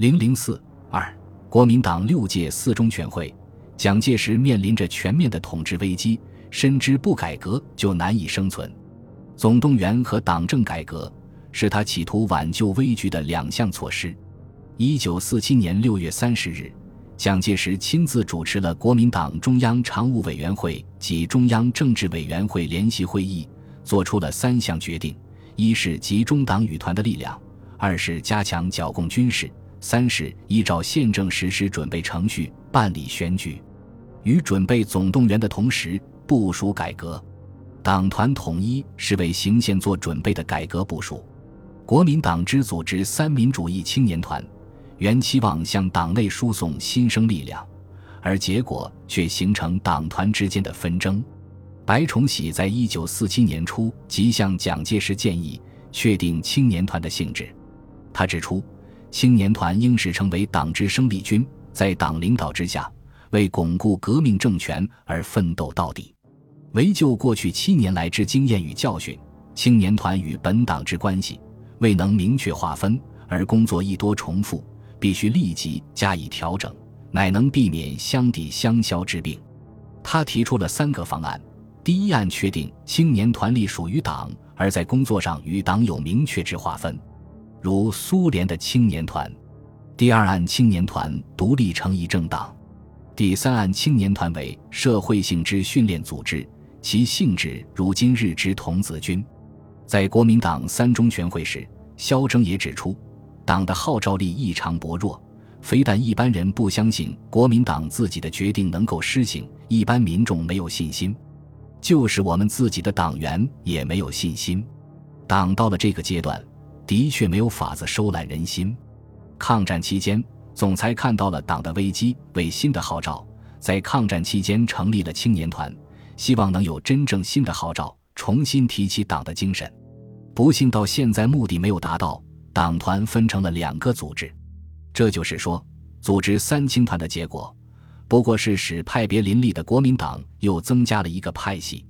零零四二，国民党六届四中全会，蒋介石面临着全面的统治危机，深知不改革就难以生存。总动员和党政改革是他企图挽救危局的两项措施。一九四七年六月三十日，蒋介石亲自主持了国民党中央常务委员会及中央政治委员会联席会议，作出了三项决定：一是集中党羽团的力量；二是加强剿共军事。三是依照宪政实施准备程序办理选举，与准备总动员的同时部署改革。党团统一是为行宪做准备的改革部署。国民党之组织三民主义青年团，原期望向党内输送新生力量，而结果却形成党团之间的纷争。白崇禧在一九四七年初即向蒋介石建议确定青年团的性质，他指出。青年团应是成为党之生力军，在党领导之下，为巩固革命政权而奋斗到底。唯就过去七年来之经验与教训，青年团与本党之关系未能明确划分，而工作亦多重复，必须立即加以调整，乃能避免相抵相消之病。他提出了三个方案：第一案确定青年团隶属于党，而在工作上与党有明确之划分。如苏联的青年团，第二案青年团独立成一政党，第三案青年团为社会性之训练组织，其性质如今日之童子军。在国民党三中全会时，肖铮也指出，党的号召力异常薄弱，非但一般人不相信国民党自己的决定能够施行，一般民众没有信心，就是我们自己的党员也没有信心。党到了这个阶段。的确没有法子收揽人心。抗战期间，总裁看到了党的危机，为新的号召，在抗战期间成立了青年团，希望能有真正新的号召，重新提起党的精神。不幸到现在目的没有达到，党团分成了两个组织。这就是说，组织三青团的结果，不过是使派别林立的国民党又增加了一个派系。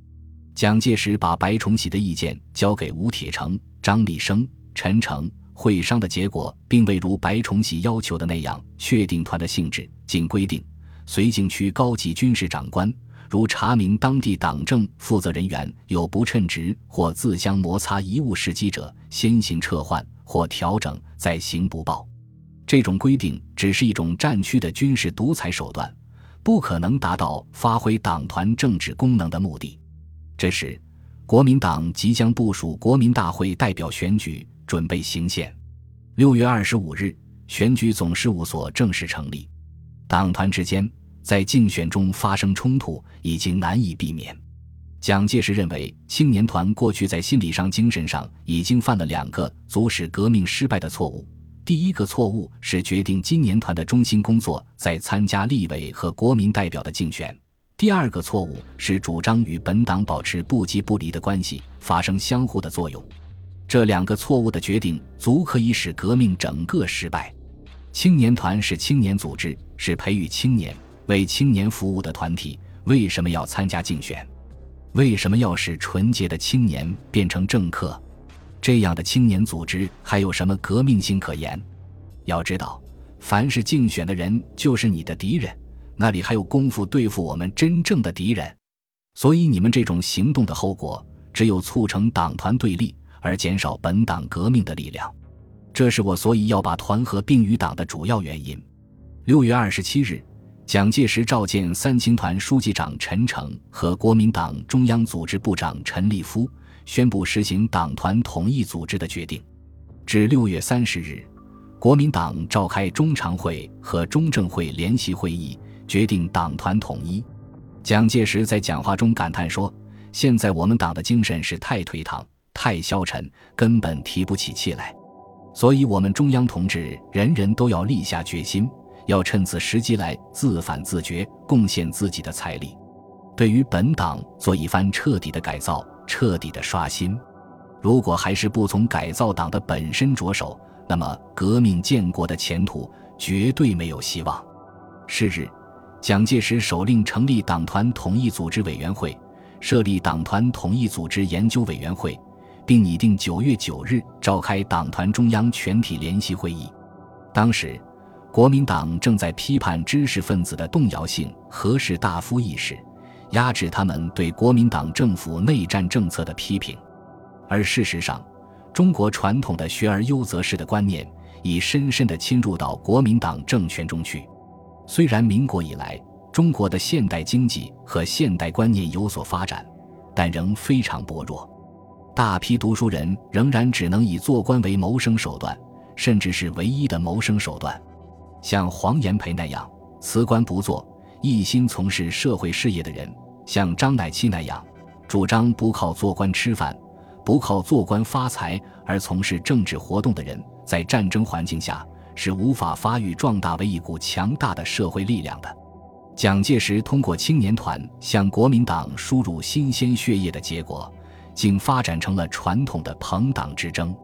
蒋介石把白崇禧的意见交给吴铁城、张立生。陈诚会商的结果，并未如白崇禧要求的那样确定团的性质。仅规定，绥靖区高级军事长官如查明当地党政负责人员有不称职或自相摩擦贻误时机者，先行撤换或调整，再行不报。这种规定只是一种战区的军事独裁手段，不可能达到发挥党团政治功能的目的。这时，国民党即将部署国民大会代表选举。准备行宪。六月二十五日，选举总事务所正式成立。党团之间在竞选中发生冲突已经难以避免。蒋介石认为，青年团过去在心理上、精神上已经犯了两个足使革命失败的错误。第一个错误是决定今年团的中心工作在参加立委和国民代表的竞选；第二个错误是主张与本党保持不即不离的关系，发生相互的作用。这两个错误的决定，足可以使革命整个失败。青年团是青年组织，是培育青年、为青年服务的团体，为什么要参加竞选？为什么要使纯洁的青年变成政客？这样的青年组织还有什么革命性可言？要知道，凡是竞选的人就是你的敌人，那里还有功夫对付我们真正的敌人？所以你们这种行动的后果，只有促成党团对立。而减少本党革命的力量，这是我所以要把团合并于党的主要原因。六月二十七日，蒋介石召见三青团书记长陈诚和国民党中央组织部长陈立夫，宣布实行党团统一组织的决定。至六月三十日，国民党召开中常会和中正会联席会议，决定党团统一。蒋介石在讲话中感叹说：“现在我们党的精神是太颓唐。”太消沉，根本提不起气来，所以，我们中央同志人人都要立下决心，要趁此时机来自反自觉，贡献自己的财力，对于本党做一番彻底的改造、彻底的刷新。如果还是不从改造党的本身着手，那么革命建国的前途绝对没有希望。是日，蒋介石首令成立党团统一组织委员会，设立党团统一组织研究委员会。并拟定九月九日召开党团中央全体联席会议。当时，国民党正在批判知识分子的动摇性和士大夫意识，压制他们对国民党政府内战政策的批评。而事实上，中国传统的学而优则仕的观念已深深地侵入到国民党政权中去。虽然民国以来中国的现代经济和现代观念有所发展，但仍非常薄弱。大批读书人仍然只能以做官为谋生手段，甚至是唯一的谋生手段。像黄炎培那样辞官不做，一心从事社会事业的人；像张乃器那样主张不靠做官吃饭、不靠做官发财而从事政治活动的人，在战争环境下是无法发育壮大为一股强大的社会力量的。蒋介石通过青年团向国民党输入新鲜血液的结果。竟发展成了传统的朋党之争。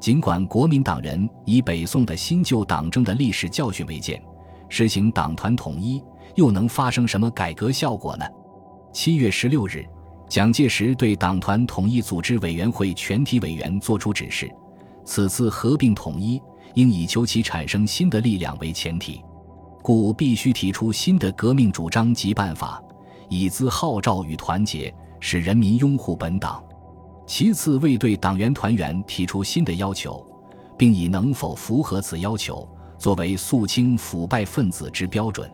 尽管国民党人以北宋的新旧党争的历史教训为鉴，实行党团统一，又能发生什么改革效果呢？七月十六日，蒋介石对党团统一组织委员会全体委员作出指示：此次合并统一，应以求其产生新的力量为前提，故必须提出新的革命主张及办法，以资号召与团结，使人民拥护本党。其次，为对党员团员提出新的要求，并以能否符合此要求作为肃清腐败分子之标准。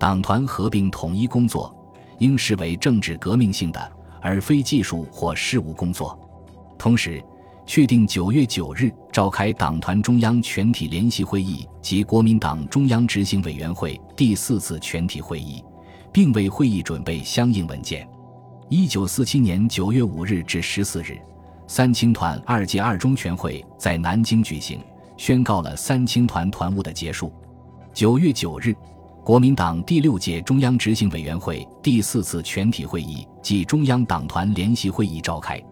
党团合并统一工作应视为政治革命性的，而非技术或事务工作。同时，确定九月九日召开党团中央全体联席会议及国民党中央执行委员会第四次全体会议，并为会议准备相应文件。一九四七年九月五日至十四日，三青团二届二中全会在南京举行，宣告了三青团团务的结束。九月九日，国民党第六届中央执行委员会第四次全体会议暨中央党团联席会议召开。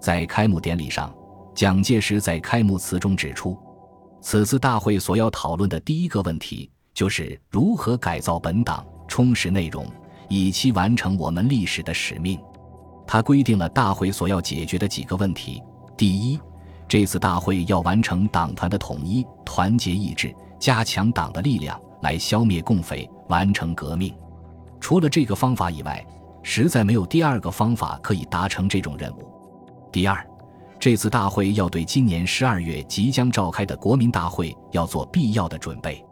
在开幕典礼上，蒋介石在开幕词中指出，此次大会所要讨论的第一个问题，就是如何改造本党，充实内容。以期完成我们历史的使命，他规定了大会所要解决的几个问题：第一，这次大会要完成党团的统一、团结意志，加强党的力量，来消灭共匪，完成革命。除了这个方法以外，实在没有第二个方法可以达成这种任务。第二，这次大会要对今年十二月即将召开的国民大会要做必要的准备，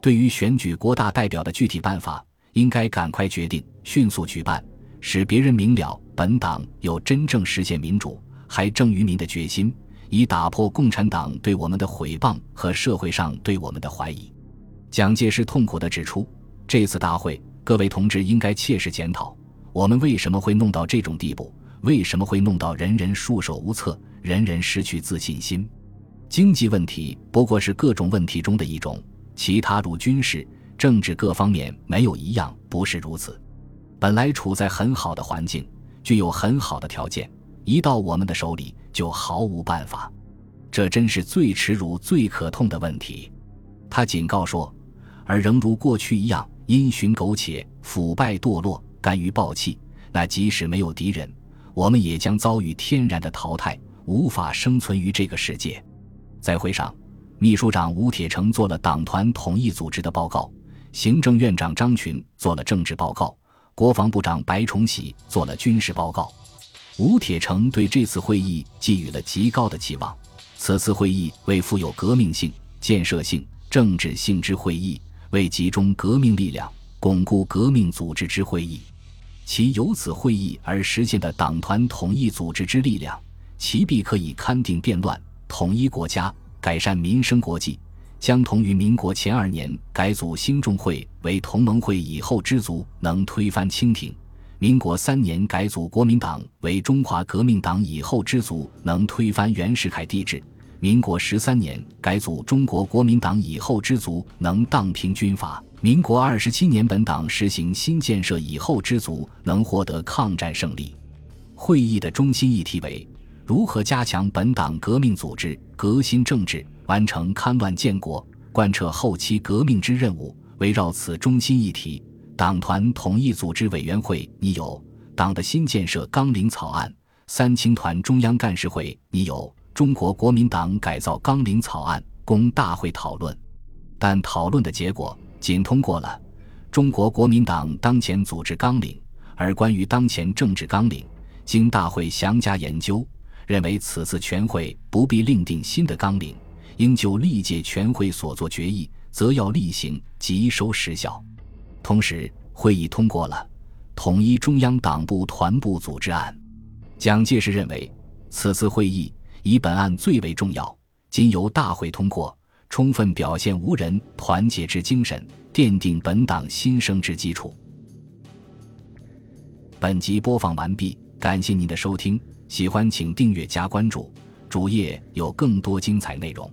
对于选举国大代表的具体办法。应该赶快决定，迅速举办，使别人明了本党有真正实现民主、还政于民的决心，以打破共产党对我们的毁谤和社会上对我们的怀疑。蒋介石痛苦地指出，这次大会，各位同志应该切实检讨，我们为什么会弄到这种地步？为什么会弄到人人束手无策，人人失去自信心？经济问题不过是各种问题中的一种，其他如军事。政治各方面没有一样不是如此。本来处在很好的环境，具有很好的条件，一到我们的手里就毫无办法。这真是最耻辱、最可痛的问题。他警告说：“而仍如过去一样因循苟且、腐败堕落、甘于暴弃，那即使没有敌人，我们也将遭遇天然的淘汰，无法生存于这个世界。”在会上，秘书长吴铁城做了党团统一组织的报告。行政院长张群做了政治报告，国防部长白崇禧做了军事报告。吴铁城对这次会议寄予了极高的期望。此次会议为富有革命性、建设性、政治性之会议，为集中革命力量、巩固革命组织之会议。其由此会议而实现的党团统一组织之力量，其必可以勘定变乱、统一国家、改善民生国际。将同于民国前二年改组兴中会为同盟会以后之族，能推翻清廷；民国三年改组国民党为中华革命党以后之族，能推翻袁世凯帝制；民国十三年改组中国国民党以后之族，能荡平军阀；民国二十七年本党实行新建设以后之族，能获得抗战胜利。会议的中心议题为如何加强本党革命组织、革新政治。完成戡乱建国、贯彻后期革命之任务，围绕此中心议题，党团统一组织委员会拟有《党的新建设纲领草案》，三青团中央干事会拟有《中国国民党改造纲领草案》，供大会讨论。但讨论的结果仅通过了中国国民党当前组织纲领，而关于当前政治纲领，经大会详加研究，认为此次全会不必另定新的纲领，应就历届全会所作决议，则要例行即收实效。同时，会议通过了统一中央党部团部组织案。蒋介石认为，此次会议以本案最为重要，今由大会通过，充分表现无人团结之精神，奠定本党新生之基础。本集播放完毕，感谢您的收听，喜欢请订阅加关注，主页有更多精彩内容。